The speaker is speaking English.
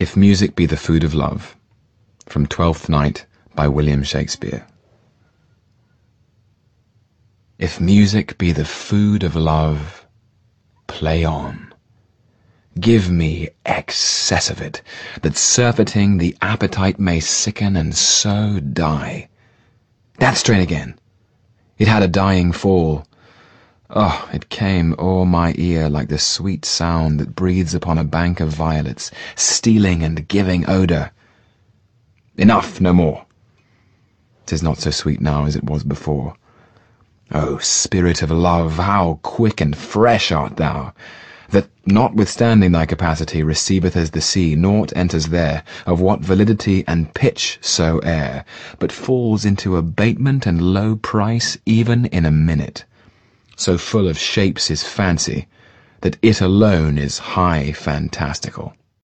If Music Be the Food of Love from Twelfth Night by William Shakespeare. If music be the food of love, play on. Give me excess of it, that surfeiting the appetite may sicken and so die. That strain again. It had a dying fall. Oh, it came o'er my ear like the sweet sound that breathes upon a bank of violets, stealing and giving odour. Enough, no more. 'Tis not so sweet now as it was before. O spirit of love, how quick and fresh art thou, that, notwithstanding thy capacity receiveth as the sea naught enters there, of what validity and pitch soe'er, but falls into abatement and low price even in a minute so full of shapes is fancy, that it alone is high fantastical.